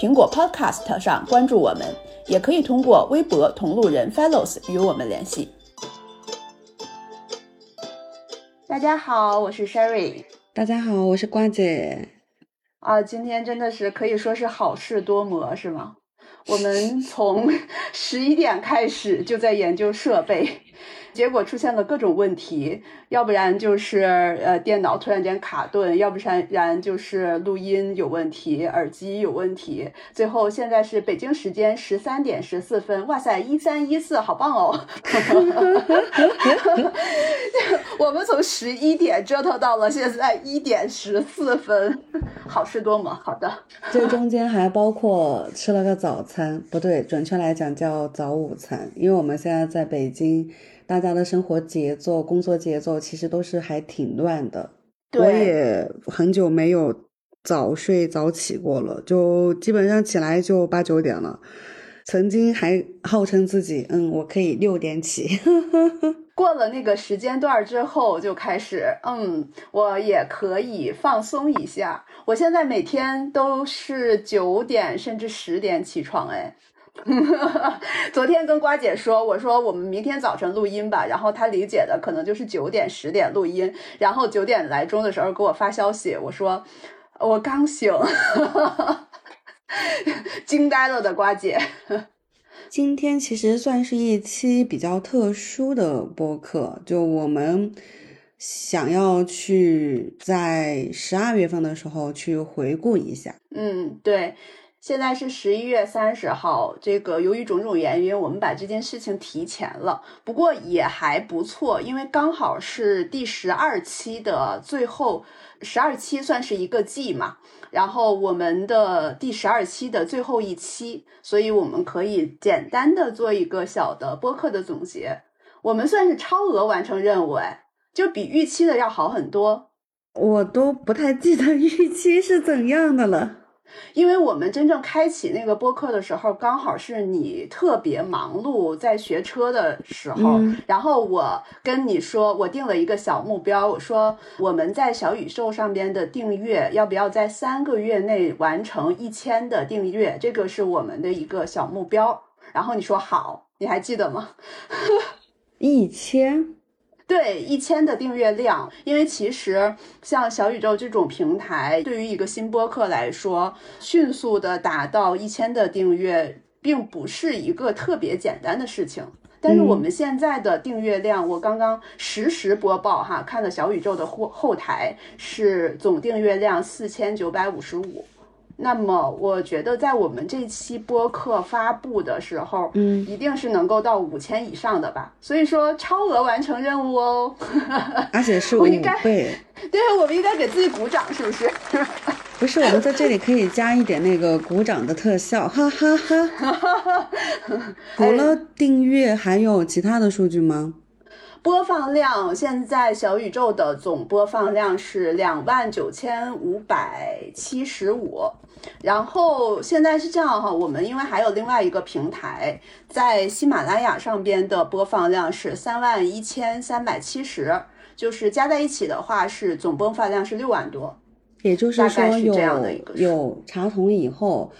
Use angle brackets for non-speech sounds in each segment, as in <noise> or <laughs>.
苹果 Podcast 上关注我们，也可以通过微博“同路人 Fellows” 与我们联系。大家好，我是 Sherry。大家好，我是瓜姐。啊，今天真的是可以说是好事多磨，是吗？我们从十一点开始就在研究设备。结果出现了各种问题，要不然就是呃电脑突然间卡顿，要不然然就是录音有问题，耳机有问题。最后现在是北京时间十三点十四分，哇塞，一三一四，好棒哦！<laughs> 我们从十一点折腾到了现在一点十四分，好事多磨。好的，这中间还包括吃了个早餐，不对，准确来讲叫早午餐，因为我们现在在北京。大家的生活节奏、工作节奏其实都是还挺乱的。我也很久没有早睡早起过了，就基本上起来就八九点了。曾经还号称自己，嗯，我可以六点起。<laughs> 过了那个时间段之后，就开始，嗯，我也可以放松一下。我现在每天都是九点甚至十点起床，哎。<laughs> 昨天跟瓜姐说，我说我们明天早晨录音吧，然后她理解的可能就是九点十点录音，然后九点来钟的时候给我发消息，我说我刚醒，<laughs> 惊呆了的瓜姐。今天其实算是一期比较特殊的播客，就我们想要去在十二月份的时候去回顾一下。嗯，对。现在是十一月三十号，这个由于种种原因，我们把这件事情提前了。不过也还不错，因为刚好是第十二期的最后，十二期算是一个季嘛。然后我们的第十二期的最后一期，所以我们可以简单的做一个小的播客的总结。我们算是超额完成任务，哎，就比预期的要好很多。我都不太记得预期是怎样的了。因为我们真正开启那个播客的时候，刚好是你特别忙碌在学车的时候。然后我跟你说，我定了一个小目标，我说我们在小宇宙上边的订阅要不要在三个月内完成一千的订阅？这个是我们的一个小目标。然后你说好，你还记得吗？<laughs> 一千。对一千的订阅量，因为其实像小宇宙这种平台，对于一个新播客来说，迅速的达到一千的订阅，并不是一个特别简单的事情。但是我们现在的订阅量，我刚刚实时播报哈，看了小宇宙的后后台是总订阅量四千九百五十五。那么我觉得，在我们这期播客发布的时候，嗯，一定是能够到五千以上的吧。所以说，超额完成任务哦，而且是 <laughs> 五倍。对，我们应该给自己鼓掌，是不是？<laughs> 不是，我们在这里可以加一点那个鼓掌的特效，哈哈哈。<laughs> 除了订阅，还有其他的数据吗？播放量现在小宇宙的总播放量是两万九千五百七十五，然后现在是这样哈，我们因为还有另外一个平台在喜马拉雅上边的播放量是三万一千三百七十，就是加在一起的话是总播放量是六万多，也就是说有有查重以后。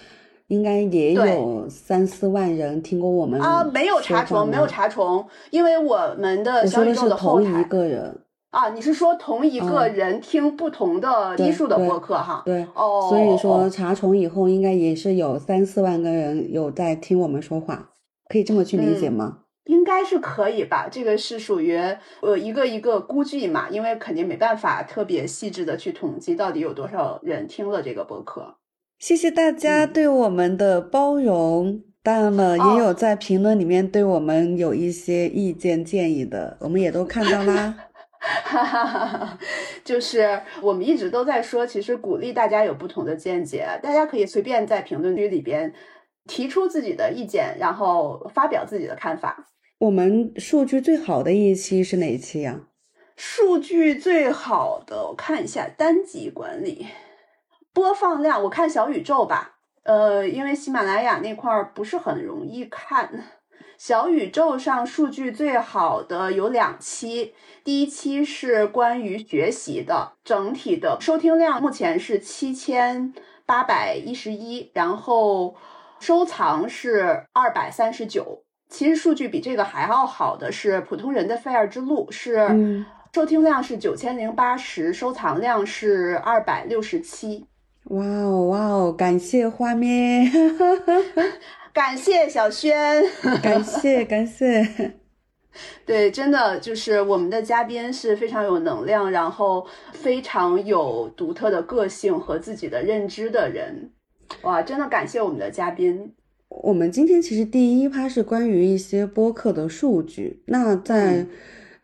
应该也有三四万人听过我们啊，没有查重，没有查重，因为我们的小宇宙的后台。一个人啊，你是说同一个人听不同的艺术的播客哈？对，哦，所以说查重以后，应该也是有三四万个人有在听我们说话，可以这么去理解吗？应该是可以吧，这个是属于呃一个一个估计嘛，因为肯定没办法特别细致的去统计到底有多少人听了这个播客。谢谢大家对我们的包容，当然了，也有在评论里面对我们有一些意见建议的，我们也都看到啦。哈哈哈哈就是我们一直都在说，其实鼓励大家有不同的见解，大家可以随便在评论区里边提出自己的意见，然后发表自己的看法。我们数据最好的一期是哪一期呀？数据最好的，我看一下单集管理播放量，我看小宇宙吧。呃，因为喜马拉雅那块儿不是很容易看。小宇宙上数据最好的有两期，第一期是关于学习的，整体的收听量目前是七千八百一十一，然后收藏是二百三十九。其实数据比这个还要好的是普通人的费尔之路，是收听量是九千零八十，收藏量是二百六十七。哇哦哇哦，感谢画面，<laughs> 感谢小轩，感谢感谢。<laughs> 对，真的就是我们的嘉宾是非常有能量，然后非常有独特的个性和自己的认知的人。哇，真的感谢我们的嘉宾。我们今天其实第一趴是关于一些播客的数据。那在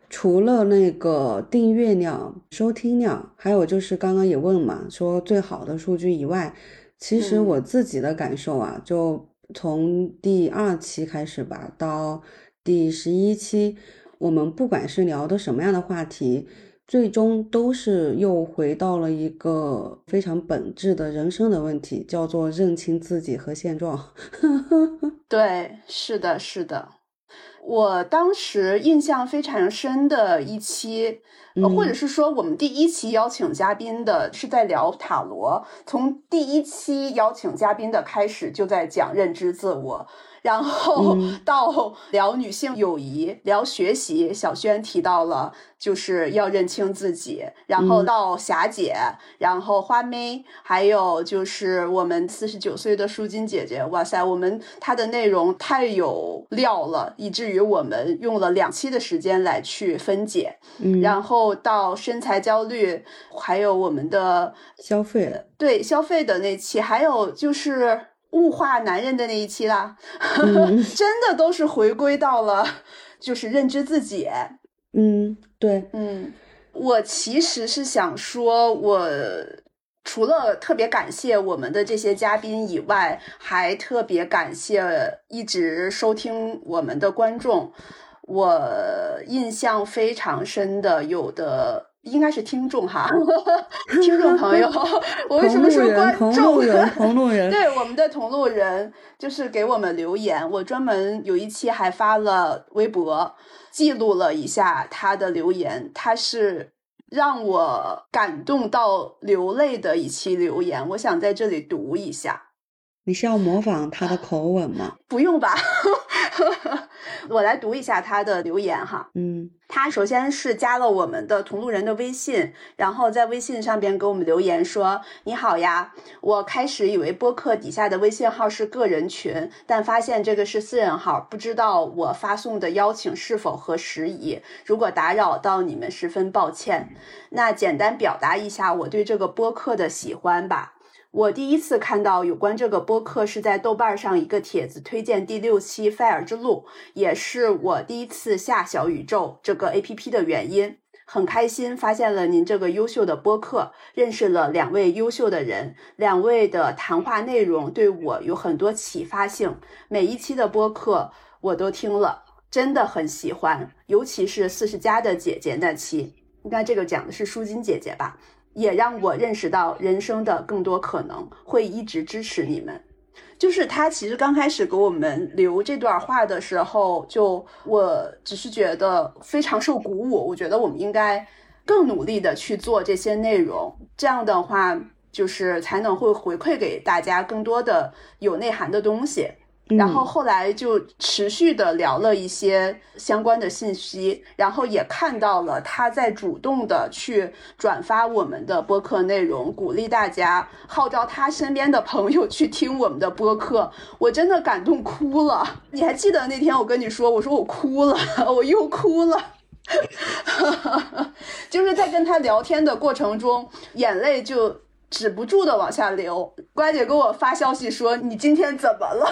除了那个订阅量、收听量，还有就是刚刚也问嘛，说最好的数据以外，其实我自己的感受啊，就从第二期开始吧，到第十一期，我们不管是聊的什么样的话题。最终都是又回到了一个非常本质的人生的问题，叫做认清自己和现状。<laughs> 对，是的，是的。我当时印象非常深的一期，或者是说我们第一期邀请嘉宾的是在聊塔罗，从第一期邀请嘉宾的开始就在讲认知自我。然后到聊女性友谊，聊学习，小轩提到了就是要认清自己。然后到霞姐，然后花妹，还有就是我们四十九岁的舒金姐姐。哇塞，我们她的内容太有料了，以至于我们用了两期的时间来去分解。嗯然后到身材焦虑，还有我们的消费，对消费的那期，还有就是。物化男人的那一期啦，<laughs> 真的都是回归到了，就是认知自己。嗯，对，嗯，我其实是想说，我除了特别感谢我们的这些嘉宾以外，还特别感谢一直收听我们的观众。我印象非常深的，有的。应该是听众哈，<laughs> 听众朋友 <laughs> <laughs> 我为什么说观众？同路人，同路人，对我们的同路人，就是给我们留言。我专门有一期还发了微博，记录了一下他的留言，他是让我感动到流泪的一期留言，我想在这里读一下。你是要模仿他的口吻吗？不用吧，我来读一下他的留言哈。嗯，他首先是加了我们的同路人的微信，然后在微信上边给我们留言说：“你好呀，我开始以为播客底下的微信号是个人群，但发现这个是私人号，不知道我发送的邀请是否合时宜。如果打扰到你们，十分抱歉。那简单表达一下我对这个播客的喜欢吧。”我第一次看到有关这个播客是在豆瓣上一个帖子推荐第六期《菲尔之路》，也是我第一次下小宇宙这个 A P P 的原因。很开心发现了您这个优秀的播客，认识了两位优秀的人，两位的谈话内容对我有很多启发性。每一期的播客我都听了，真的很喜欢，尤其是四十加的姐姐那期，应该这个讲的是舒金姐姐吧。也让我认识到人生的更多可能，会一直支持你们。就是他其实刚开始给我们留这段话的时候，就我只是觉得非常受鼓舞。我觉得我们应该更努力的去做这些内容，这样的话就是才能会回馈给大家更多的有内涵的东西。然后后来就持续的聊了一些相关的信息，然后也看到了他在主动的去转发我们的播客内容，鼓励大家，号召他身边的朋友去听我们的播客。我真的感动哭了。你还记得那天我跟你说，我说我哭了，<laughs> 我又哭了，<laughs> 就是在跟他聊天的过程中，眼泪就。止不住的往下流，乖姐给我发消息说：“你今天怎么了？”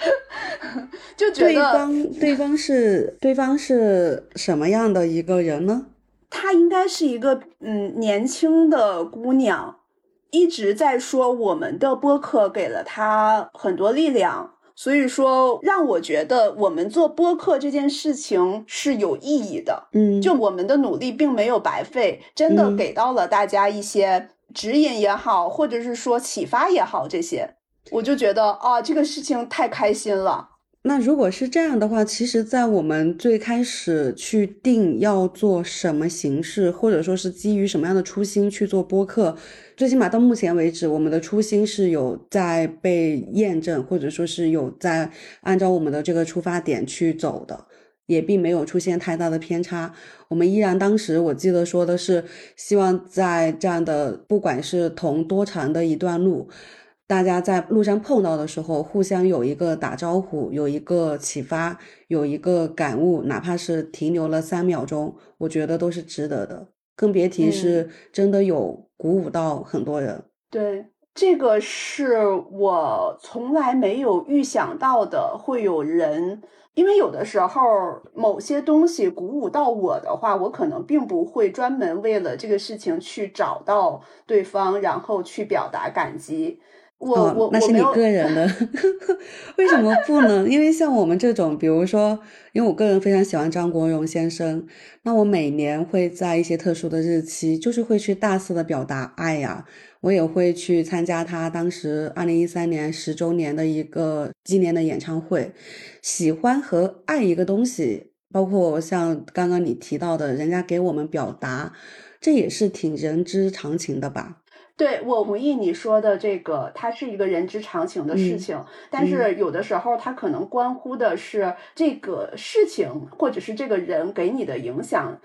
<laughs> 就觉得对方对方是对方是什么样的一个人呢？她应该是一个嗯年轻的姑娘，一直在说我们的播客给了她很多力量，所以说让我觉得我们做播客这件事情是有意义的。嗯，就我们的努力并没有白费，真的给到了大家一些指引也好，或者是说启发也好，这些我就觉得啊，这个事情太开心了。那如果是这样的话，其实，在我们最开始去定要做什么形式，或者说是基于什么样的初心去做播客，最起码到目前为止，我们的初心是有在被验证，或者说是有在按照我们的这个出发点去走的，也并没有出现太大的偏差。我们依然当时我记得说的是，希望在这样的不管是同多长的一段路。大家在路上碰到的时候，互相有一个打招呼，有一个启发，有一个感悟，哪怕是停留了三秒钟，我觉得都是值得的。更别提是真的有鼓舞到很多人。对，这个是我从来没有预想到的，会有人。因为有的时候某些东西鼓舞到我的话，我可能并不会专门为了这个事情去找到对方，然后去表达感激。我我那是你个人的，<laughs> 为什么不呢？因为像我们这种，比如说，因为我个人非常喜欢张国荣先生，那我每年会在一些特殊的日期，就是会去大肆的表达爱呀。我也会去参加他当时二零一三年十周年的一个纪念的演唱会。喜欢和爱一个东西，包括像刚刚你提到的，人家给我们表达，这也是挺人之常情的吧。对，我同意你说的这个，它是一个人之常情的事情，但是有的时候它可能关乎的是这个事情或者是这个人给你的影响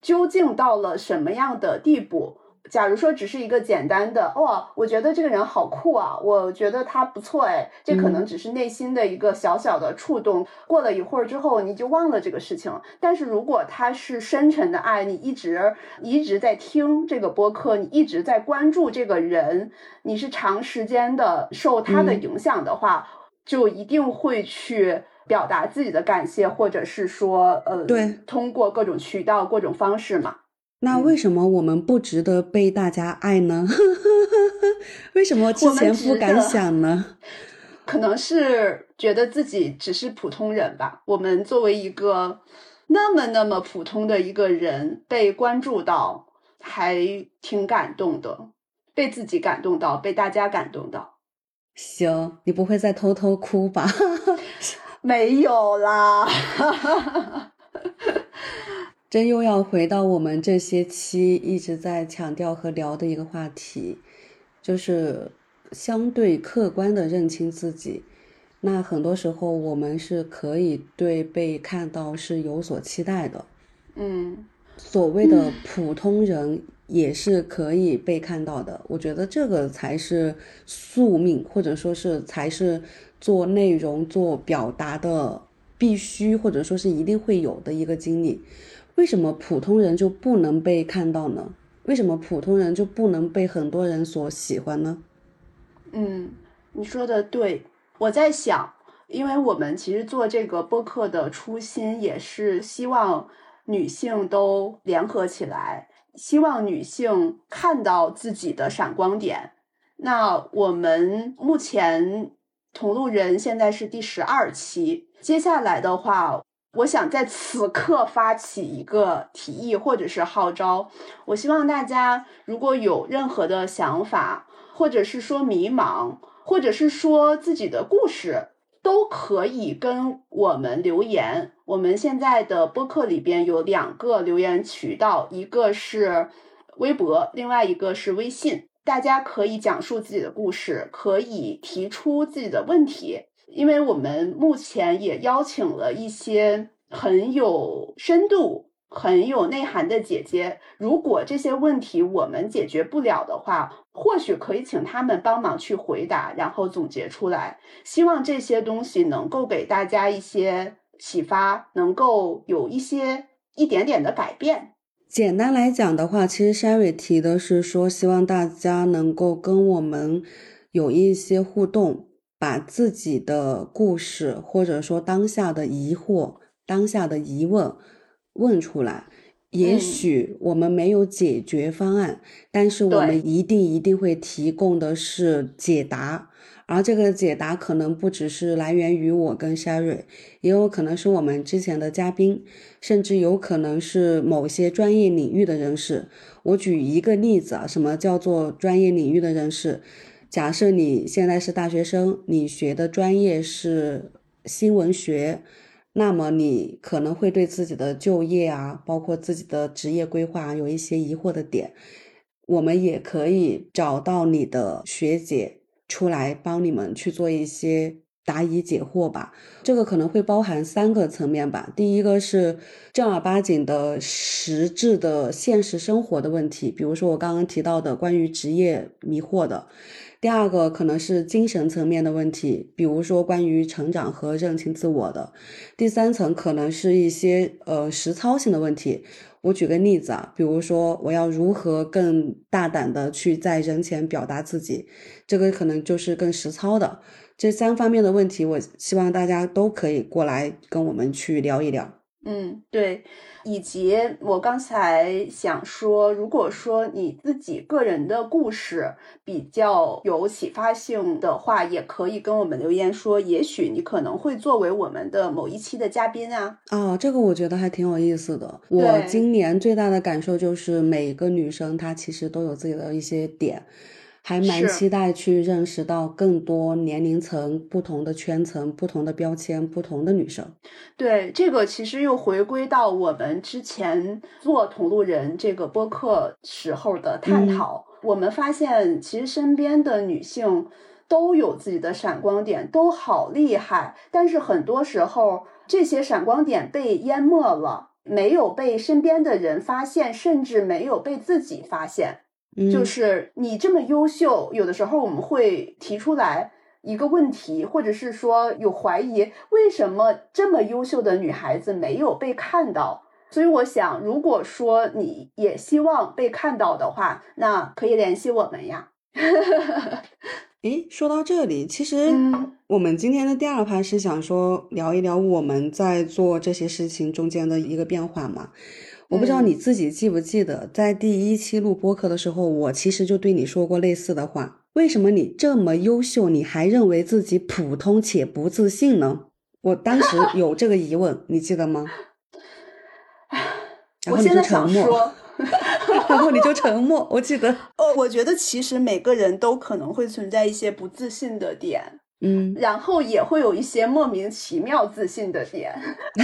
究竟到了什么样的地步。假如说只是一个简单的哇，我觉得这个人好酷啊，我觉得他不错哎，这可能只是内心的一个小小的触动。过了一会儿之后，你就忘了这个事情。但是如果他是深沉的爱，你一直一直在听这个播客，你一直在关注这个人，你是长时间的受他的影响的话，就一定会去表达自己的感谢，或者是说呃，对，通过各种渠道、各种方式嘛。那为什么我们不值得被大家爱呢？<laughs> 为什么之前不敢想呢？可能是觉得自己只是普通人吧。我们作为一个那么那么普通的一个人，被关注到，还挺感动的。被自己感动到，被大家感动到。行，你不会再偷偷哭吧？<laughs> 没有啦。<laughs> 真又要回到我们这些期一直在强调和聊的一个话题，就是相对客观的认清自己。那很多时候我们是可以对被看到是有所期待的。嗯，所谓的普通人也是可以被看到的。我觉得这个才是宿命，或者说是才是做内容、做表达的必须，或者说是一定会有的一个经历。为什么普通人就不能被看到呢？为什么普通人就不能被很多人所喜欢呢？嗯，你说的对。我在想，因为我们其实做这个播客的初心也是希望女性都联合起来，希望女性看到自己的闪光点。那我们目前同路人现在是第十二期，接下来的话。我想在此刻发起一个提议或者是号召，我希望大家如果有任何的想法，或者是说迷茫，或者是说自己的故事，都可以跟我们留言。我们现在的播客里边有两个留言渠道，一个是微博，另外一个是微信，大家可以讲述自己的故事，可以提出自己的问题。因为我们目前也邀请了一些很有深度、很有内涵的姐姐，如果这些问题我们解决不了的话，或许可以请他们帮忙去回答，然后总结出来。希望这些东西能够给大家一些启发，能够有一些一点点的改变。简单来讲的话，其实 Sherry 提的是说，希望大家能够跟我们有一些互动。把自己的故事，或者说当下的疑惑、当下的疑问问出来，也许我们没有解决方案，但是我们一定一定会提供的是解答。而这个解答可能不只是来源于我跟 Sherry，也有可能是我们之前的嘉宾，甚至有可能是某些专业领域的人士。我举一个例子啊，什么叫做专业领域的人士？假设你现在是大学生，你学的专业是新闻学，那么你可能会对自己的就业啊，包括自己的职业规划有一些疑惑的点。我们也可以找到你的学姐。出来帮你们去做一些答疑解惑吧，这个可能会包含三个层面吧。第一个是正儿八经的实质的现实生活的问题，比如说我刚刚提到的关于职业迷惑的；第二个可能是精神层面的问题，比如说关于成长和认清自我的；第三层可能是一些呃实操性的问题。我举个例子啊，比如说我要如何更大胆的去在人前表达自己，这个可能就是更实操的。这三方面的问题，我希望大家都可以过来跟我们去聊一聊。嗯，对。以及我刚才想说，如果说你自己个人的故事比较有启发性的话，也可以跟我们留言说，也许你可能会作为我们的某一期的嘉宾啊。哦，这个我觉得还挺有意思的。我今年最大的感受就是，每个女生她其实都有自己的一些点。还蛮期待去认识到更多年龄层、不同的圈层、不同的标签、不同的女生。对，这个其实又回归到我们之前做同路人这个播客时候的探讨。我们发现，其实身边的女性都有自己的闪光点，都好厉害。但是很多时候，这些闪光点被淹没了，没有被身边的人发现，甚至没有被自己发现。就是你这么优秀，有的时候我们会提出来一个问题，或者是说有怀疑，为什么这么优秀的女孩子没有被看到？所以我想，如果说你也希望被看到的话，那可以联系我们呀。<laughs> 诶，说到这里，其实我们今天的第二趴是想说聊一聊我们在做这些事情中间的一个变化嘛。我不知道你自己记不记得，在第一期录播课的时候，我其实就对你说过类似的话。为什么你这么优秀，你还认为自己普通且不自信呢？我当时 <laughs> 有这个疑问，你记得吗？<sighs> 然后你就沉默，<laughs> 然后你就沉默。我记得，<laughs> 哦，我觉得其实每个人都可能会存在一些不自信的点。嗯，然后也会有一些莫名其妙自信的点，<laughs>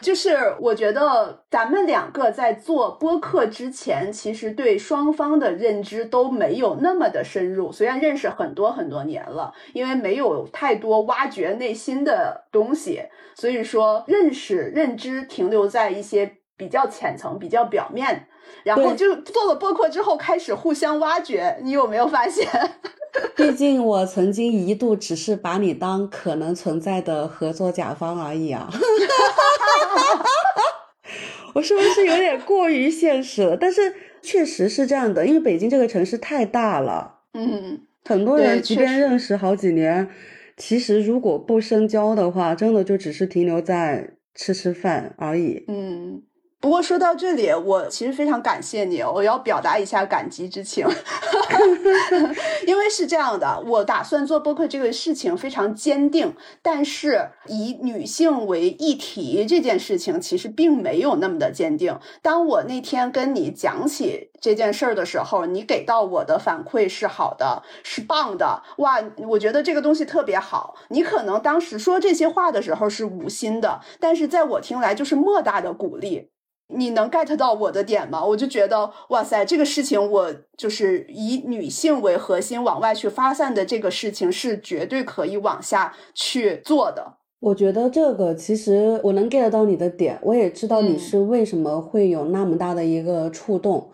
就是我觉得咱们两个在做播客之前，其实对双方的认知都没有那么的深入。虽然认识很多很多年了，因为没有太多挖掘内心的东西，所以说认识认知停留在一些比较浅层、比较表面。然后就做了播客之后，开始互相挖掘。你有没有发现？<laughs> 毕竟我曾经一度只是把你当可能存在的合作甲方而已啊！<laughs> 我是不是有点过于现实了？但是确实是这样的，因为北京这个城市太大了。嗯，很多人即便认识好几年，其实如果不深交的话，真的就只是停留在吃吃饭而已。嗯。不过说到这里，我其实非常感谢你，我要表达一下感激之情，<laughs> 因为是这样的，我打算做播客这个事情非常坚定，但是以女性为议题这件事情其实并没有那么的坚定。当我那天跟你讲起这件事儿的时候，你给到我的反馈是好的，是棒的，哇，我觉得这个东西特别好。你可能当时说这些话的时候是无心的，但是在我听来就是莫大的鼓励。你能 get 到我的点吗？我就觉得，哇塞，这个事情我就是以女性为核心往外去发散的这个事情，是绝对可以往下去做的。我觉得这个其实我能 get 到你的点，我也知道你是为什么会有那么大的一个触动，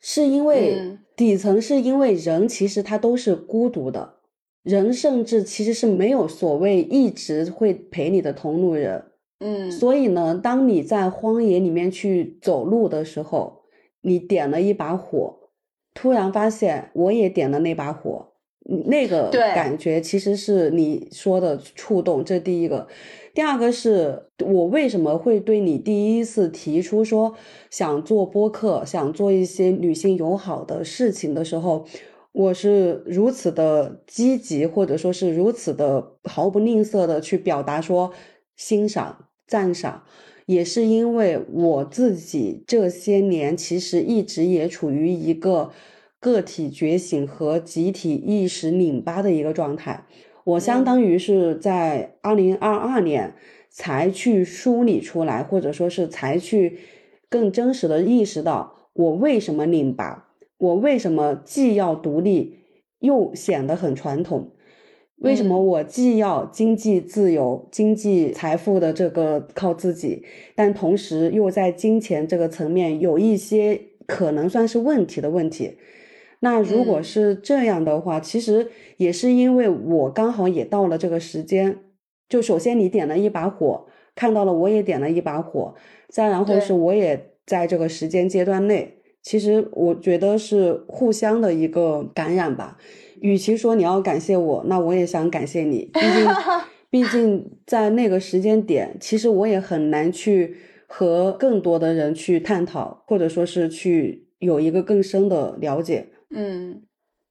是因为底层是因为人其实他都是孤独的，人甚至其实是没有所谓一直会陪你的同路人。嗯，所以呢，当你在荒野里面去走路的时候，你点了一把火，突然发现我也点了那把火，那个感觉其实是你说的触动。这第一个，第二个是我为什么会对你第一次提出说想做播客，想做一些女性友好的事情的时候，我是如此的积极，或者说是如此的毫不吝啬的去表达说欣赏、赞赏，也是因为我自己这些年其实一直也处于一个个体觉醒和集体意识拧巴的一个状态。我相当于是在二零二二年才去梳理出来，或者说是才去更真实的意识到我为什么拧巴，我为什么既要独立又显得很传统，为什么我既要经济自由、经济财富的这个靠自己，但同时又在金钱这个层面有一些可能算是问题的问题。那如果是这样的话，其实也是因为我刚好也到了这个时间。就首先你点了一把火，看到了我也点了一把火，再然后是我也在这个时间阶段内，其实我觉得是互相的一个感染吧。与其说你要感谢我，那我也想感谢你。毕竟，<laughs> 毕竟在那个时间点，其实我也很难去和更多的人去探讨，或者说是去有一个更深的了解。嗯，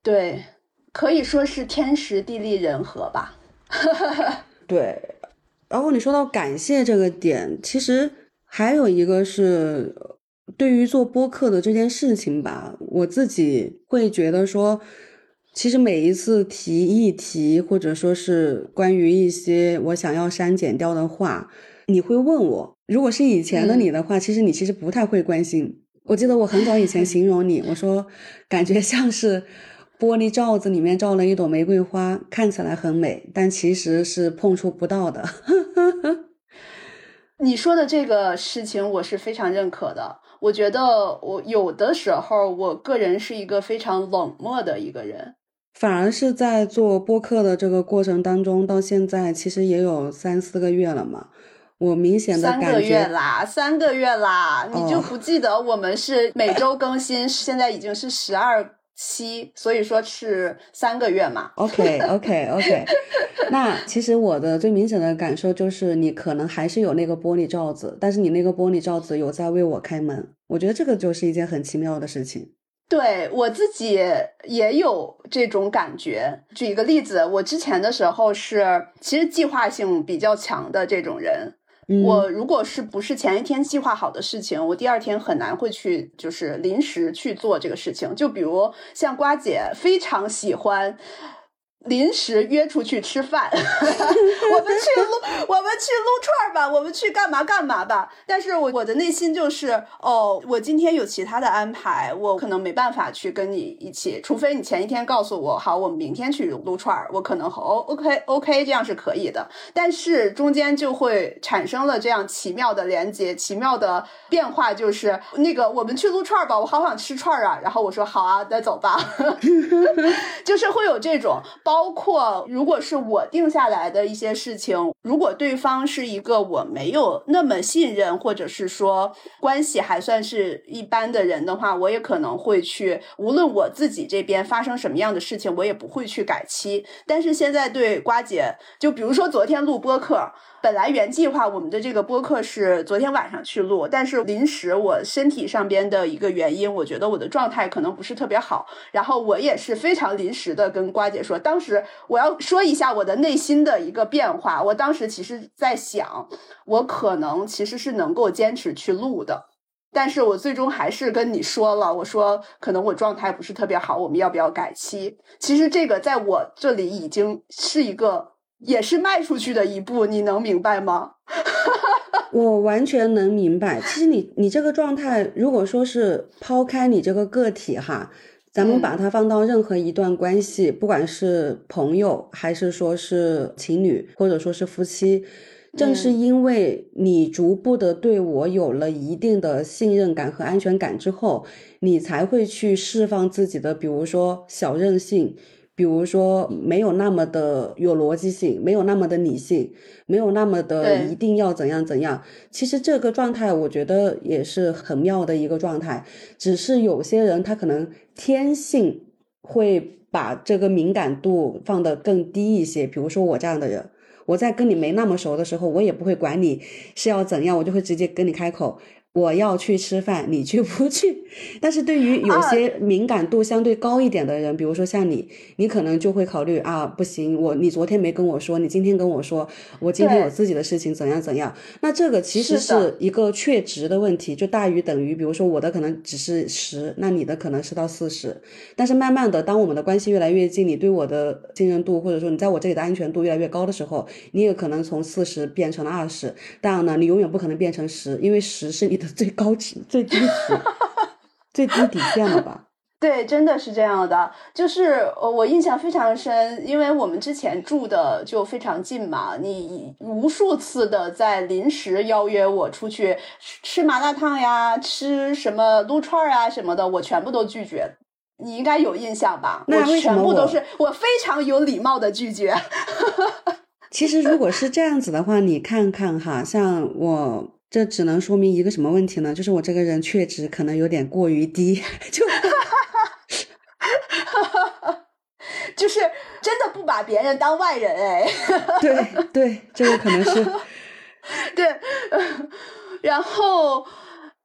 对，可以说是天时地利人和吧。<laughs> 对，然后你说到感谢这个点，其实还有一个是对于做播客的这件事情吧，我自己会觉得说，其实每一次提议题，或者说是关于一些我想要删减掉的话，你会问我，如果是以前的你的话，其实你其实不太会关心。我记得我很早以前形容你，我说感觉像是玻璃罩子里面罩了一朵玫瑰花，看起来很美，但其实是碰触不到的。<laughs> 你说的这个事情，我是非常认可的。我觉得我有的时候，我个人是一个非常冷漠的一个人，反而是在做播客的这个过程当中，到现在其实也有三四个月了嘛。我明显的三个月啦，三个月啦，你就不记得我们是每周更新，现在已经是十二期，所以说是三个月嘛。OK <laughs> OK OK，那其实我的最明显的感受就是，你可能还是有那个玻璃罩子，但是你那个玻璃罩子有在为我开门，我觉得这个就是一件很奇妙的事情。对我自己也有这种感觉。举一个例子，我之前的时候是其实计划性比较强的这种人。我如果是不是前一天计划好的事情，我第二天很难会去，就是临时去做这个事情。就比如像瓜姐非常喜欢。临时约出去吃饭，<laughs> 我们去撸，我们去撸串吧，我们去干嘛干嘛吧。但是我我的内心就是，哦，我今天有其他的安排，我可能没办法去跟你一起，除非你前一天告诉我，好，我们明天去撸串，我可能哦，OK OK，这样是可以的。但是中间就会产生了这样奇妙的连接，奇妙的变化，就是那个我们去撸串吧，我好想吃串啊。然后我说好啊，那走吧，<laughs> 就是会有这种包。包括如果是我定下来的一些事情，如果对方是一个我没有那么信任，或者是说关系还算是一般的人的话，我也可能会去，无论我自己这边发生什么样的事情，我也不会去改期。但是现在对瓜姐，就比如说昨天录播客。本来原计划我们的这个播客是昨天晚上去录，但是临时我身体上边的一个原因，我觉得我的状态可能不是特别好。然后我也是非常临时的跟瓜姐说，当时我要说一下我的内心的一个变化。我当时其实在想，我可能其实是能够坚持去录的，但是我最终还是跟你说了，我说可能我状态不是特别好，我们要不要改期？其实这个在我这里已经是一个。也是迈出去的一步，你能明白吗？<laughs> 我完全能明白。其实你你这个状态，如果说是抛开你这个个体哈，咱们把它放到任何一段关系，不管是朋友，还是说是情侣，或者说是夫妻，正是因为你逐步的对我有了一定的信任感和安全感之后，你才会去释放自己的，比如说小任性。比如说，没有那么的有逻辑性，没有那么的理性，没有那么的一定要怎样怎样。其实这个状态，我觉得也是很妙的一个状态。只是有些人他可能天性会把这个敏感度放得更低一些。比如说我这样的人，我在跟你没那么熟的时候，我也不会管你是要怎样，我就会直接跟你开口。我要去吃饭，你去不去？<laughs> 但是对于有些敏感度相对高一点的人，比如说像你，你可能就会考虑啊，不行，我你昨天没跟我说，你今天跟我说，我今天有自己的事情，怎样怎样？那这个其实是一个确值的问题，就大于等于，比如说我的可能只是十，那你的可能是到四十。但是慢慢的，当我们的关系越来越近，你对我的信任度或者说你在我这里的安全度越来越高的时候，你也可能从四十变成了二十。当然呢，你永远不可能变成十，因为十是你的。最高级、最低级、<laughs> 最低底线了吧？<laughs> 对，真的是这样的。就是我印象非常深，因为我们之前住的就非常近嘛，你无数次的在临时邀约我出去吃麻辣烫呀、吃什么撸串啊什么的，我全部都拒绝。你应该有印象吧？那为什么我都是我非常有礼貌的拒绝？<laughs> 其实如果是这样子的话，你看看哈，像我。这只能说明一个什么问题呢？就是我这个人确值可能有点过于低，<laughs> 就 <laughs> 就是真的不把别人当外人哎。对对，这个可能是对。然后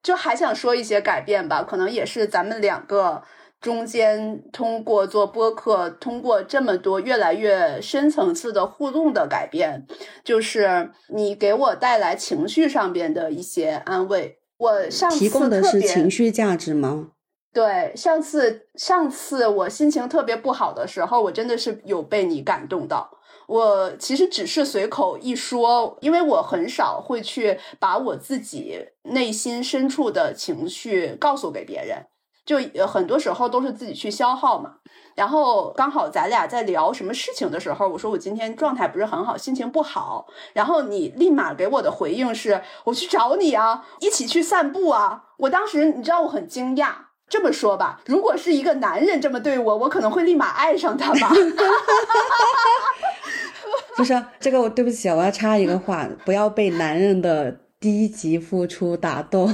就还想说一些改变吧，可能也是咱们两个。中间通过做播客，通过这么多越来越深层次的互动的改变，就是你给我带来情绪上边的一些安慰。我上次提供的是情绪价值吗？对，上次上次我心情特别不好的时候，我真的是有被你感动到。我其实只是随口一说，因为我很少会去把我自己内心深处的情绪告诉给别人。就很多时候都是自己去消耗嘛，然后刚好咱俩在聊什么事情的时候，我说我今天状态不是很好，心情不好，然后你立马给我的回应是我去找你啊，一起去散步啊。我当时你知道我很惊讶，这么说吧，如果是一个男人这么对我，我可能会立马爱上他吧。<laughs> 不是这个，我对不起，我要插一个话，不要被男人的低级付出打动。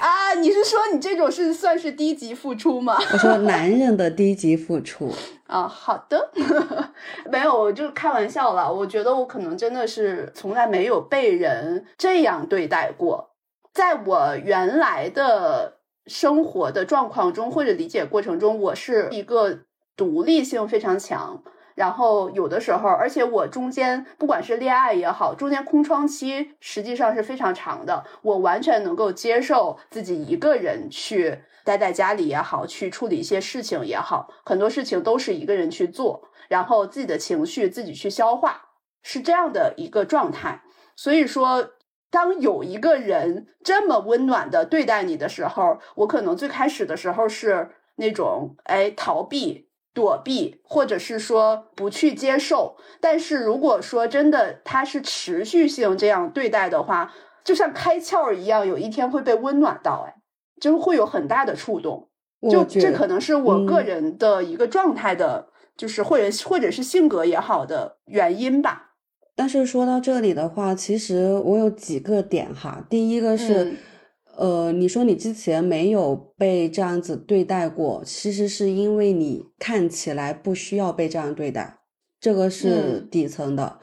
啊，你是说你这种是算是低级付出吗？我说男人的低级付出 <laughs> 啊，好的，<laughs> 没有，我就开玩笑了。我觉得我可能真的是从来没有被人这样对待过，在我原来的生活的状况中或者理解过程中，我是一个独立性非常强。然后有的时候，而且我中间不管是恋爱也好，中间空窗期实际上是非常长的。我完全能够接受自己一个人去待在家里也好，去处理一些事情也好，很多事情都是一个人去做，然后自己的情绪自己去消化，是这样的一个状态。所以说，当有一个人这么温暖的对待你的时候，我可能最开始的时候是那种哎逃避。躲避，或者是说不去接受，但是如果说真的他是持续性这样对待的话，就像开窍一样，有一天会被温暖到，哎，就是会有很大的触动。就这可能是我个人的一个状态的，就是或者或者是性格也好的原因吧。但是说到这里的话，其实我有几个点哈，第一个是。呃，你说你之前没有被这样子对待过，其实是因为你看起来不需要被这样对待，这个是底层的。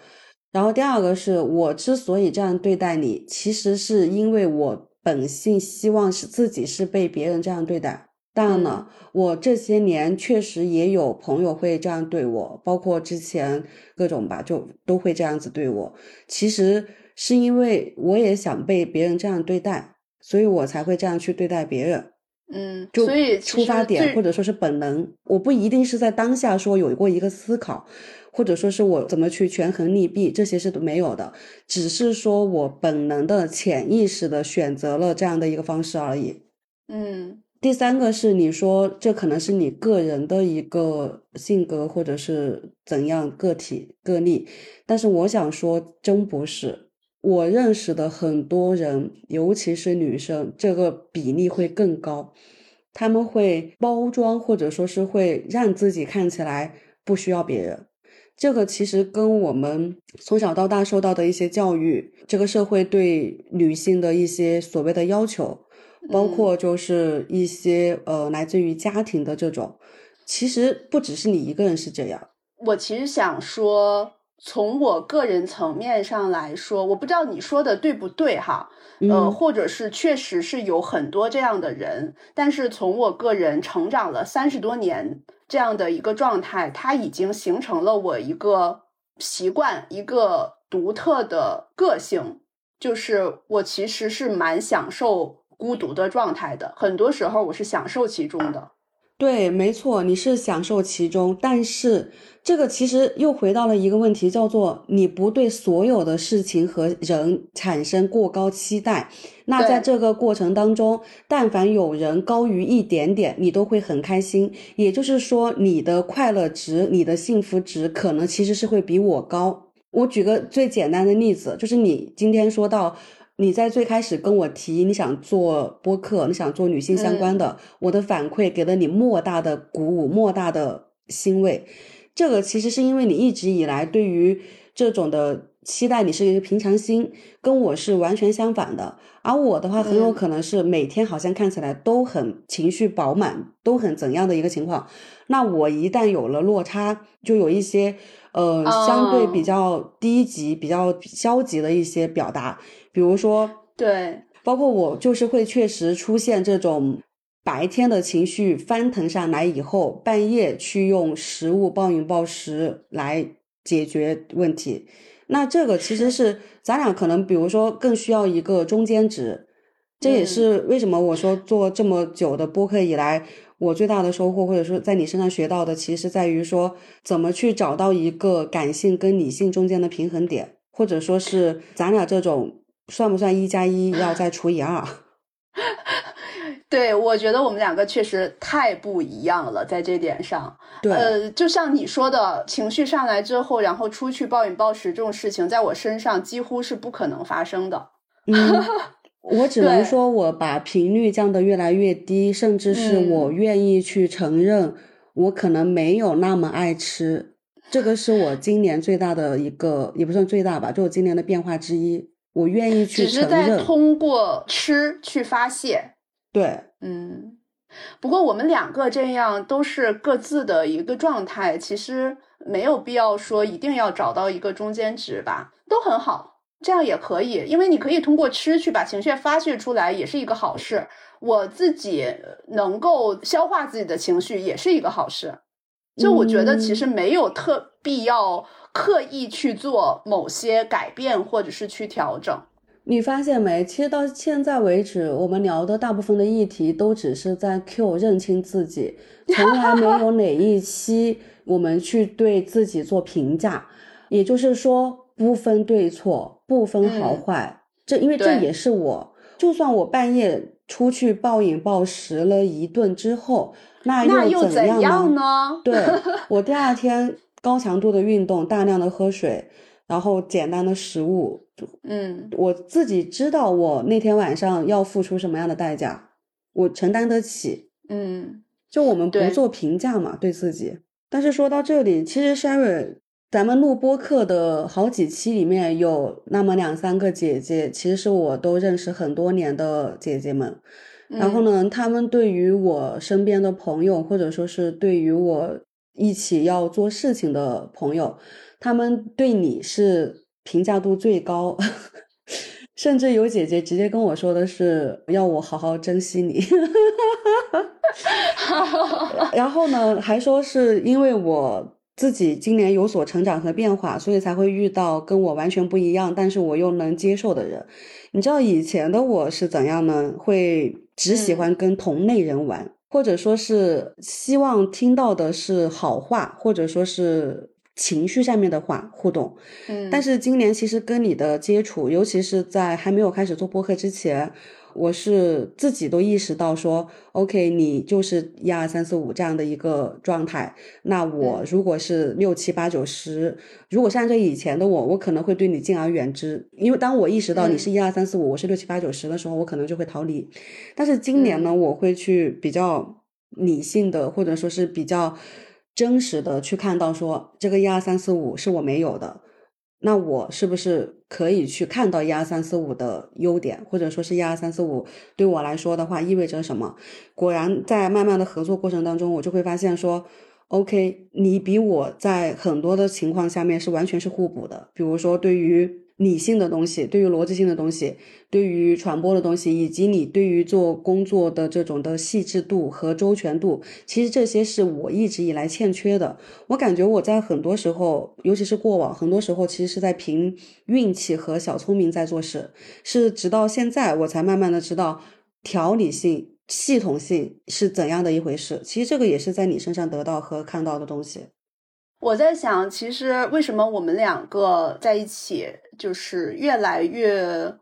然后第二个是我之所以这样对待你，其实是因为我本性希望是自己是被别人这样对待。当然了，我这些年确实也有朋友会这样对我，包括之前各种吧，就都会这样子对我。其实是因为我也想被别人这样对待。所以我才会这样去对待别人，嗯，就所以出发点或者说是本能，我不一定是在当下说有过一个思考，或者说是我怎么去权衡利弊，这些是都没有的，只是说我本能的潜意识的选择了这样的一个方式而已。嗯，第三个是你说这可能是你个人的一个性格或者是怎样个体个例，但是我想说真不是。我认识的很多人，尤其是女生，这个比例会更高。他们会包装，或者说是会让自己看起来不需要别人。这个其实跟我们从小到大受到的一些教育，这个社会对女性的一些所谓的要求，包括就是一些呃来自于家庭的这种，其实不只是你一个人是这样。我其实想说。从我个人层面上来说，我不知道你说的对不对哈，呃，嗯。或者是确实是有很多这样的人，但是从我个人成长了三十多年这样的一个状态，它已经形成了我一个习惯，一个独特的个性，就是我其实是蛮享受孤独的状态的，很多时候我是享受其中的。对，没错，你是享受其中，但是这个其实又回到了一个问题，叫做你不对所有的事情和人产生过高期待。那在这个过程当中，但凡有人高于一点点，你都会很开心。也就是说，你的快乐值、你的幸福值，可能其实是会比我高。我举个最简单的例子，就是你今天说到你在最开始跟我提你想做播客，你想做女性相关的，我的反馈给了你莫大的鼓舞，莫大的欣慰。这个其实是因为你一直以来对于这种的期待，你是一个平常心，跟我是完全相反的。而我的话，很有嗯可能是每天好像看起来都很情绪饱满，都很怎样的一个情况。那我一旦有了落差，就有一些呃相对比哦较低级、比较消极的一些表达，比如说对，包括我就是会确实出现这种白天的情绪翻腾上来以后，半夜去用食物暴饮暴食来解决问题。那这个其实是咱俩可能，比如说更需要一个中间值。这也嗯是为什么我说做这么久的播客以来，我最大的收获，或者说在你身上学到的，其实在于说怎么去找到一个感性跟理性中间的平衡点，或者说是咱俩这种算不算一加一要再除以二？<laughs> 对，我觉得我们两个确实太不一样了，在这点上。对，呃，就像你说的，情绪上来之后，然后出去暴饮暴食这种事情，在我身上几乎是不可能发生的。嗯，<laughs> 我只能说我把频率降得越来越低，甚至是嗯我愿意去承认，我可能没有那么爱吃。这个是我今年最大的一个，也不算最大吧，就我今年的变化之一。我愿意去只是在，通过吃去发泄。对，嗯，不过我们两个这样都是各自的一个状态，其实没有必要说一定要找到一个中间值吧，都很好，这样也可以，因为你可以通过吃去把情绪发泄出来，也是一个好事。我自己能够消化自己的情绪，也是一个好事。就我觉得其实没有特必要刻意去做某些改变，或者是去调整。你发现没？其实到现在为止，我们聊的大部分的议题都只是在 Q 认清自己，<laughs> 从来没有哪一期我们去对自己做评价。也就是说，不分对错，不分好嗯坏。这因为这也是我，就算我半夜出去暴饮暴食了一顿之后，那那又怎怎样呢？呢？对，<laughs> 我第二天高强度的运动，大量的喝水，然后简单的食物，嗯，我自己知道我那天晚上要付出什么样的代价，我承担得起。嗯，就我们不做评价嘛，对自己。但是说到这里，其实 Sherry，咱们录播课的好几期里面有那么两三个姐姐，其实是我都认识很多年的姐姐们。然后嗯呢，她们对于我身边的朋友，或者说是对于我一起要做事情的朋友，他们对你是评价度最高，<laughs> 甚至有姐姐直接跟我说的是要我好好珍惜你。<laughs> 然后呢，还说是因为我自己今年有所成长和变化，所以才会遇到跟我完全不一样，但是我又能接受的人。你知道以前的我是怎样呢？会只喜欢跟同类人玩，或者说是希望听到的是好话，或者说是情绪上面的话互动。嗯，但是今年其实跟你的接触，尤其是在还没有开始做播客之前，我是自己都意识到说，OK，你就是一二三四五这样的一个状态。那我嗯如果是六七八九十，如果是按照以前的我，我可能会对你敬而远之，因为当我意识到你嗯是一二三四五，我是六七八九十的时候，我可能就会逃离。但是今年呢，嗯我会去比较理性的，或者说是比较真实的去看到说，这个一二三四五是我没有的。那我是不是可以去看到一二三四五的优点，或者说是一二三四五对我来说的话意味着什么？果然，在慢慢的合作过程当中，我就会发现说 OK，你比我在很多的情况下面是完全是互补的。比如说，对于理性的东西，对于逻辑性的东西，对于传播的东西，以及你对于做工作的这种的细致度和周全度，其实这些是我一直以来欠缺的。我感觉我在很多时候，尤其是过往，很多时候其实是在凭运气和小聪明在做事，是直到现在我才慢慢的知道条理性。系统性是怎样的一回事？其实这个也是在你身上得到和看到的东西。我在想，其实为什么我们两个在一起，就是越来越，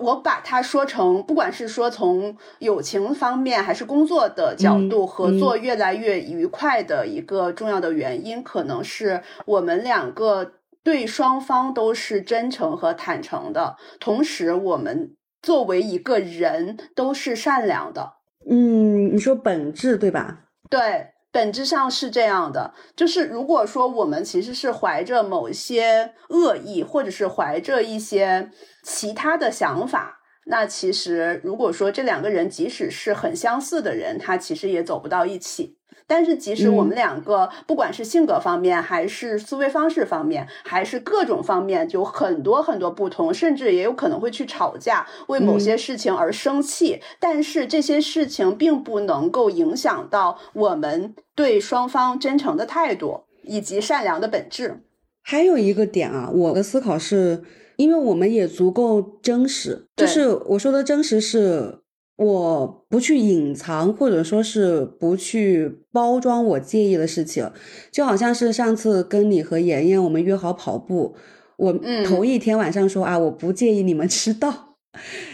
我把它说成，不管是说从友情方面还是工作的角度，合作越来越愉快的一个重要的原因，可能是我们两个对双方都是真诚和坦诚的，同时我们作为一个人都是善良的。嗯，你说本质对吧？对，本质上是这样的。就是如果说我们其实是怀着某些恶意，或者是怀着一些其他的想法，那其实如果说这两个人即使是很相似的人，他其实也走不到一起。但是，即使我们两个不管是性格方面，还是思维方式方面，还是各种方面，有很多很多不同，甚至也有可能会去吵架，为某些事情而生气。但是这些事情并不能够影响到我们对双方真诚的态度以及善良的本质。还有一个点啊，我的思考是，因为我们也足够真实，就是我说的真实是。我不去隐藏，或者说是不去包装我介意的事情，就好像是上次跟你和妍妍我们约好跑步，我头一天晚上说啊我不介意你们迟到，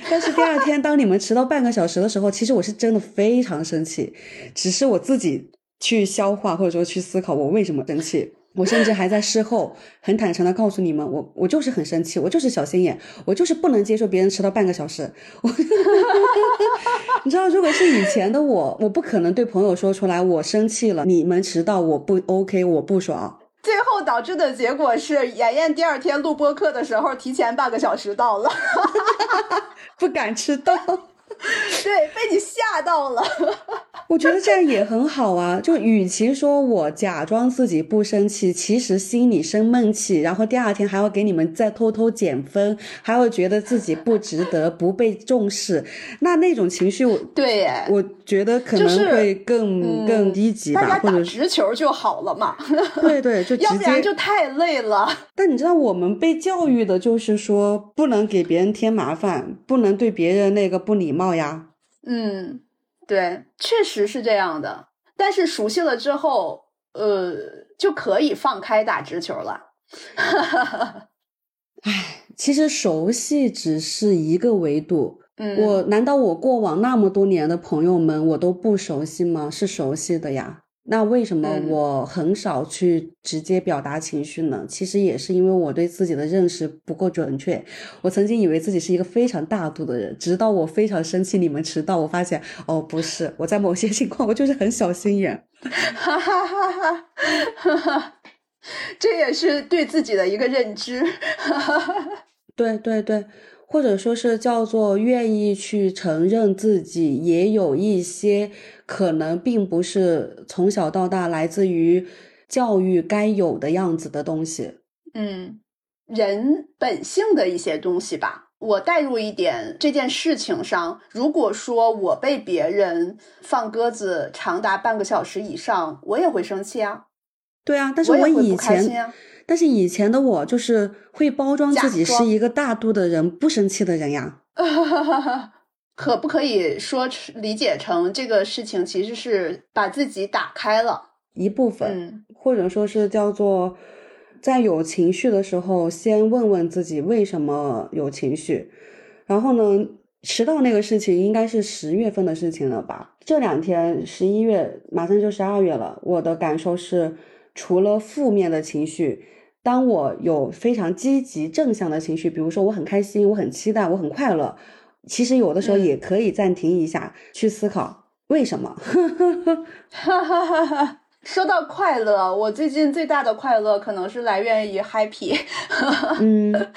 但是第二天当你们迟到半个小时的时候，其实我是真的非常生气，只是我自己去消化或者说去思考我为什么生气。我甚至还在事后很坦诚的告诉你们，我我就是很生气，我就是小心眼，我就是不能接受别人迟到半个小时。<laughs> 你知道，如果是以前的我，我不可能对朋友说出来我生气了，你们迟到我不 OK，我不爽。最后导致的结果是，妍妍第二天录播课的时候提前半个小时到了，<laughs> 不敢迟到。对，被你吓到了。我觉得这样也很好啊，就与其说我假装自己不生气，其实心里生闷气，然后第二天还要给你们再偷偷减分，还要觉得自己不值得、不被重视，那那种情绪，我对，我觉得可能会更更低级吧，或者直球就好了嘛。对对，就 <laughs> 要不然就太累了。但你知道，我们被教育的就是说，不能给别人添麻烦，不能对别人那个不礼貌呀。嗯。对，确实是这样的。但是熟悉了之后，呃，就可以放开打直球了。<laughs> 唉，其实熟悉只是一个维度。嗯，我难道我过往那么多年的朋友们，我都不熟悉吗？是熟悉的呀。那为什么我很少去直接表达情绪呢？其实也是因为我对自己的认识不够准确。我曾经以为自己是一个非常大度的人，直到我非常生气你们迟到，我发现哦，不是，我在某些 <laughs> 情况我就是很小心眼。哈哈哈哈哈哈！这也是对自己的一个认知。<laughs> 对对对。或者说是叫做愿意去承认自己也有一些可能并不是从小到大来自于教育该有的样子的东西，嗯，人本性的一些东西吧。我带入一点这件事情上，如果说我被别人放鸽子长达半个小时以上，我也会生气啊。对啊，但是我以前。但是以前的我就是会包装自己是一个大度的人，不生气的人呀。<laughs> 可不可以说理解成这个事情其实是把自己打开了一部分，或者说是叫做在有情绪的时候，先问问自己为什么有情绪。然后呢，迟到那个事情应该是十月份的事情了吧？这两天十一月马上就十二月了，我的感受是，除了负面的情绪。当我有非常积极正向的情绪，比如说我很开心，我很期待，我很快乐，其实有的时候也可以暂停一下，去思考为什么。<laughs> 说到快乐，我最近最大的快乐可能是来源于 happy。<laughs> 嗯，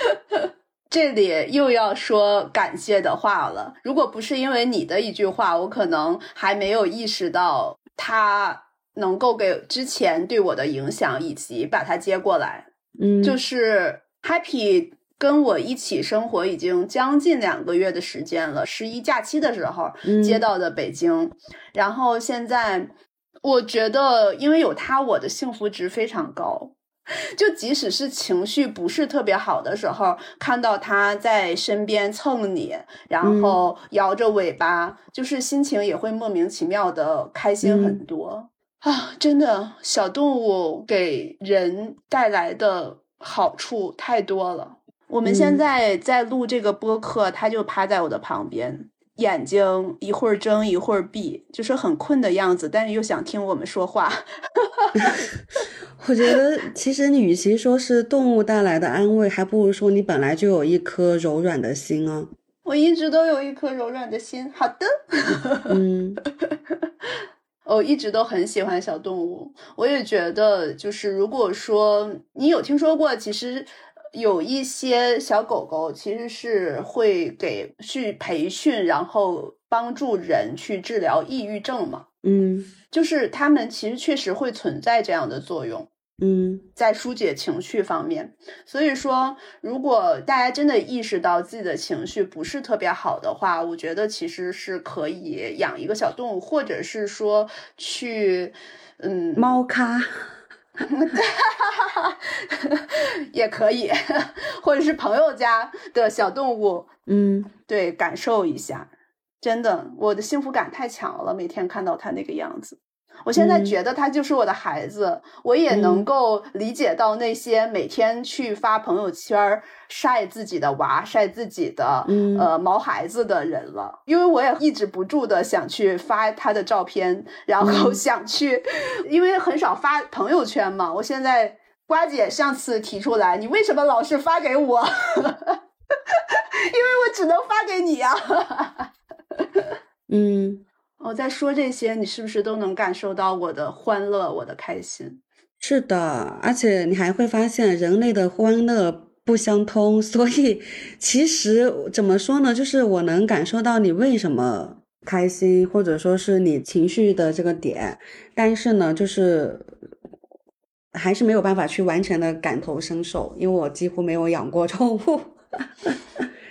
这里又要说感谢的话了。如果不是因为你的一句话，我可能还没有意识到他。能够给之前对我的影响，以及把它接过来。嗯，就是 Happy 跟我一起生活已经将近两个月的时间了，十一假期的时候接到的北京，然后现在我觉得，因为有他，我的幸福值非常高。就即使是情绪不是特别好的时候，看到他在身边蹭你，然后摇着尾巴，就是心情也会莫名其妙的开心很多啊！真的，小动物给人带来的好处太多了。我们现在在录这个播客，他就趴在我的旁边，眼睛一会儿睁一会儿闭，就是很困的样子，但是又想听我们说话。<laughs> 我觉得，其实你与其说是动物带来的安慰，还不如说你本来就有一颗柔软的心啊。我一直都有一颗柔软的心。好的，嗯，<laughs> 我一直都很喜欢小动物。我也觉得，就是如果说你有听说过，其实有一些小狗狗其实是会给去培训，然后帮助人去治疗抑郁症嘛。嗯，就是他们其实确实会存在这样的作用。嗯，在疏解情绪方面，所以说，如果大家真的意识到自己的情绪不是特别好的话，我觉得其实是可以养一个小动物，或者是说去，嗯，猫咖，<laughs> 也可以，<laughs> 或者是朋友家的小动物，嗯，对，感受一下，真的，我的幸福感太强了，每天看到它那个样子。我现在觉得他就是我的孩子，我也能够理解到那些每天去发朋友圈晒自己的娃、晒自己的呃毛孩子的人了，因为我也抑制不住的想去发他的照片，然后想去，<laughs> 因为很少发朋友圈嘛。我现在瓜姐上次提出来，你为什么老是发给我？<laughs> 因为我只能发给你呀。<laughs> 嗯。我在说这些，你是不是都能感受到我的欢乐，我的开心？<laughs> 是的，而且你还会发现人类的欢乐不相通，<laughs> 所以其实怎么说呢？就是我能感受到你为什么开心，或者说是你情绪的这个点，但是呢，就是还是没有办法去完全的感同身受，因为我几乎没有养过宠物。<laughs>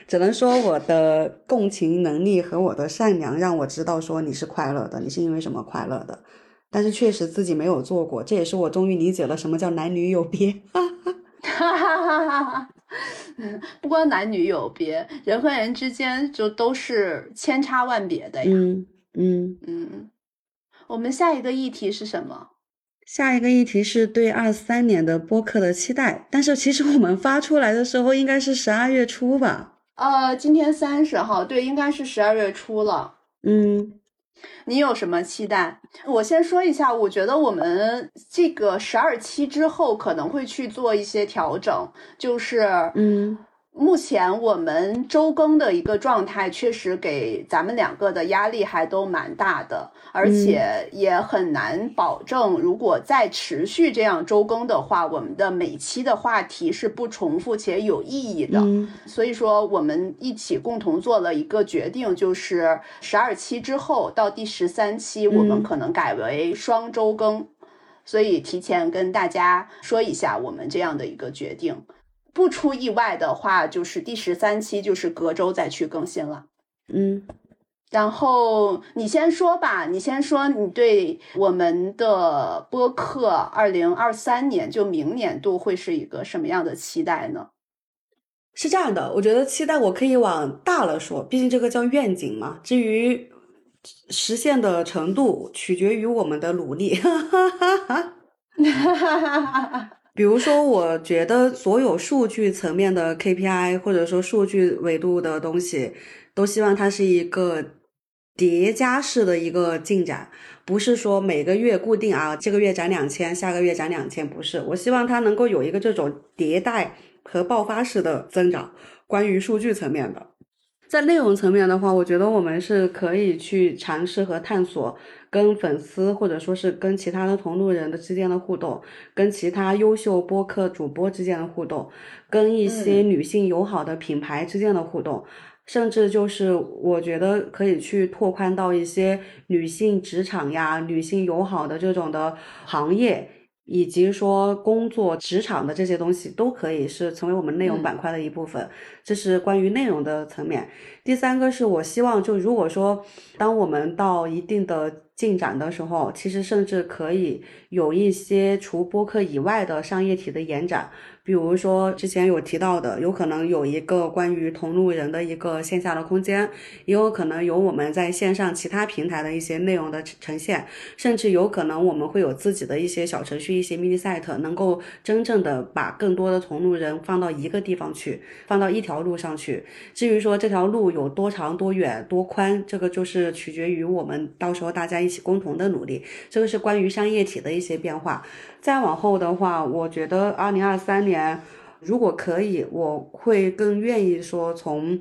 只能说我的共情能力和我的善良让我知道说你是快乐的，你是因为什么快乐的，但是确实自己没有做过，这也是我终于理解了什么叫男女有别。哈哈哈哈哈！不光男女有别，人和人之间就都是千差万别的呀。嗯嗯嗯。我们下一个议题是什么？下一个议题是对二三年的播客的期待，但是其实我们发出来的时候应该是十二月初吧。呃，今天三十号，对，应该是十二月初了。嗯，你有什么期待？我先说一下，我觉得我们这个十二期之后可能会去做一些调整，就是嗯。目前我们周更的一个状态，确实给咱们两个的压力还都蛮大的，而且也很难保证，如果再持续这样周更的话，我们的每期的话题是不重复且有意义的。所以说，我们一起共同做了一个决定，就是十二期之后到第十三期，我们可能改为双周更。所以提前跟大家说一下，我们这样的一个决定。不出意外的话，就是第十三期就是隔周再去更新了。嗯，然后你先说吧，你先说你对我们的播客二零二三年就明年度会是一个什么样的期待呢？是这样的，我觉得期待我可以往大了说，毕竟这个叫愿景嘛。至于实现的程度，取决于我们的努力。哈哈哈哈哈哈。比如说，我觉得所有数据层面的 KPI，或者说数据维度的东西，都希望它是一个叠加式的一个进展，不是说每个月固定啊，这个月涨两千，下个月涨两千，不是。我希望它能够有一个这种迭代和爆发式的增长。关于数据层面的，在内容层面的话，我觉得我们是可以去尝试和探索。跟粉丝或者说是跟其他的同路人的之间的互动，跟其他优秀播客主播之间的互动，跟一些女性友好的品牌之间的互动，甚至就是我觉得可以去拓宽到一些女性职场呀、女性友好的这种的行业。以及说工作职场的这些东西都可以是成为我们内容板块的一部分，这是关于内容的层面。第三个是我希望，就如果说当我们到一定的进展的时候，其实甚至可以有一些除播客以外的商业体的延展。比如说之前有提到的，有可能有一个关于同路人的一个线下的空间，也有可能有我们在线上其他平台的一些内容的呈现，甚至有可能我们会有自己的一些小程序、一些 mini site，能够真正的把更多的同路人放到一个地方去，放到一条路上去。至于说这条路有多长、多远、多宽，这个就是取决于我们到时候大家一起共同的努力。这个是关于商业体的一些变化。再往后的话，我觉得二零二三年如果可以，我会更愿意说从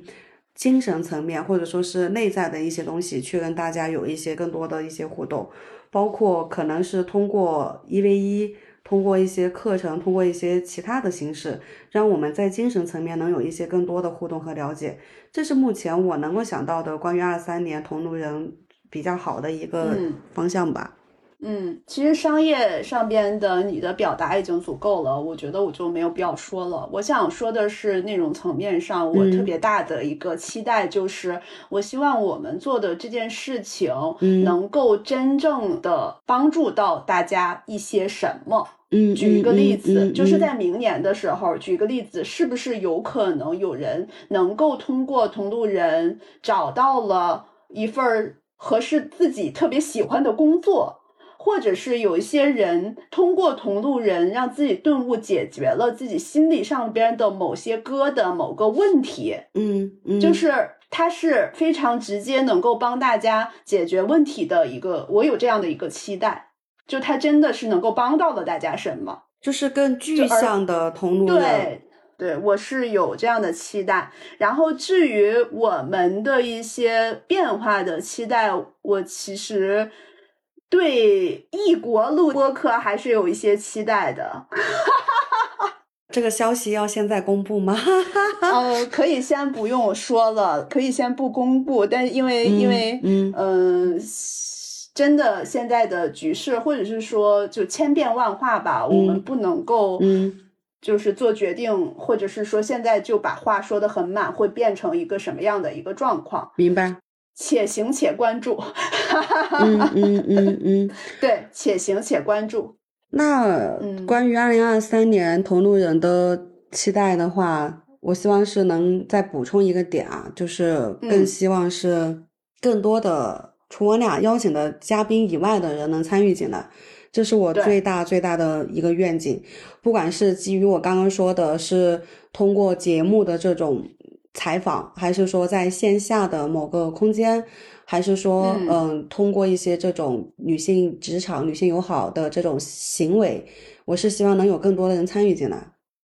精神层面或者说是内在的一些东西去跟大家有一些更多的一些互动，包括可能是通过一 v 一，通过一些课程，通过一些其他的形式，让我们在精神层面能有一些更多的互动和了解。这是目前我能够想到的关于二三年同路人比较好的一个方向吧。嗯，其实商业上边的你的表达已经足够了，我觉得我就没有必要说了。我想说的是内容层面上，我特别大的一个期待就是，我希望我们做的这件事情能够真正的帮助到大家一些什么。嗯，举一个例子，就是在明年的时候，举一个例子，是不是有可能有人能够通过同路人找到了一份合适自己特别喜欢的工作？或者是有一些人通过同路人让自己顿悟，解决了自己心理上边的某些疙瘩、某个问题。嗯嗯，就是他是非常直接能够帮大家解决问题的一个，我有这样的一个期待，就他真的是能够帮到了大家什么，就是更具象的同路人。对对，我是有这样的期待。然后至于我们的一些变化的期待，我其实。对异国录播客还是有一些期待的，<laughs> 这个消息要现在公布吗？<laughs> 呃，可以先不用说了，可以先不公布。但因为因为嗯，真的现在的局势，或者是说就千变万化吧，我们不能够嗯，就是做决定，或者是说现在就把话说的很满，会变成一个什么样的一个状况？明白。且行且关注，嗯嗯嗯嗯，<laughs> 对，且行且关注。那关于二零二三年同路人的期待的话，我希望是能再补充一个点啊，就是更希望是更多的除我俩邀请的嘉宾以外的人能参与进来，这是我最大最大的一个愿景。不管是基于我刚刚说的，是通过节目的这种。采访，还是说在线下的某个空间，还是说，嗯，通过一些这种女性职场、女性友好的这种行为，我是希望能有更多的人参与进来。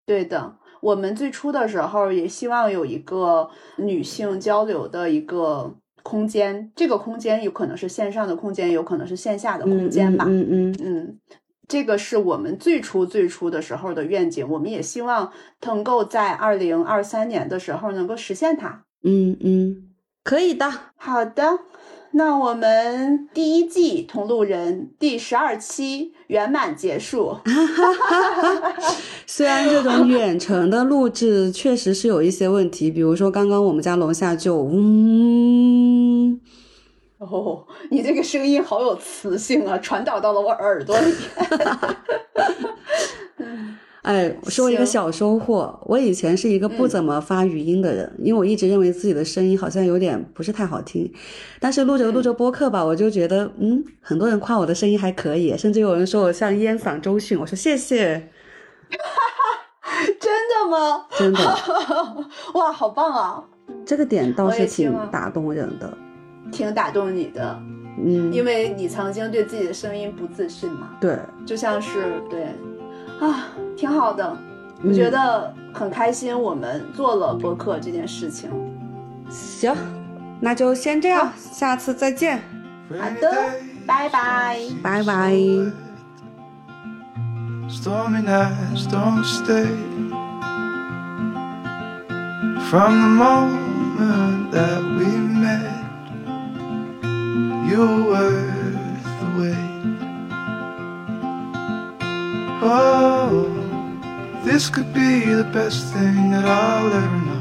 对的，我们最初的时候也希望有一个女性交流的一个空间，这个空间有可能是线上的空间，有可能是线下的空间吧。嗯嗯嗯。这个是我们最初最初的时候的愿景，我们也希望能够在二零二三年的时候能够实现它。嗯嗯，可以的。好的，那我们第一季同路人第十二期圆满结束。<laughs> 虽然这种远程的录制确实是有一些问题，比如说刚刚我们家楼下就嗯。哦，你这个声音好有磁性啊，传导到了我耳朵里。<laughs> <laughs> 哎，说一个小收获，我以前是一个不怎么发语音的人，因为我一直认为自己的声音好像有点不是太好听。但是录着录着播客吧，我就觉得，嗯，很多人夸我的声音还可以，甚至有人说我像烟嗓周迅，我说谢谢。<laughs> 真的吗？真的。<laughs> 哇，好棒啊！这个点倒是挺打动人的。挺打动你的，嗯，因为你曾经对自己的声音不自信嘛，对，就像是对，啊，挺好的，我觉得很开心，我们做了播客这件事情。行，那就先这样，下次再见。好的，拜拜，拜拜。From the moment that we met. You're worth the wait. Oh, this could be the best thing that I'll ever know.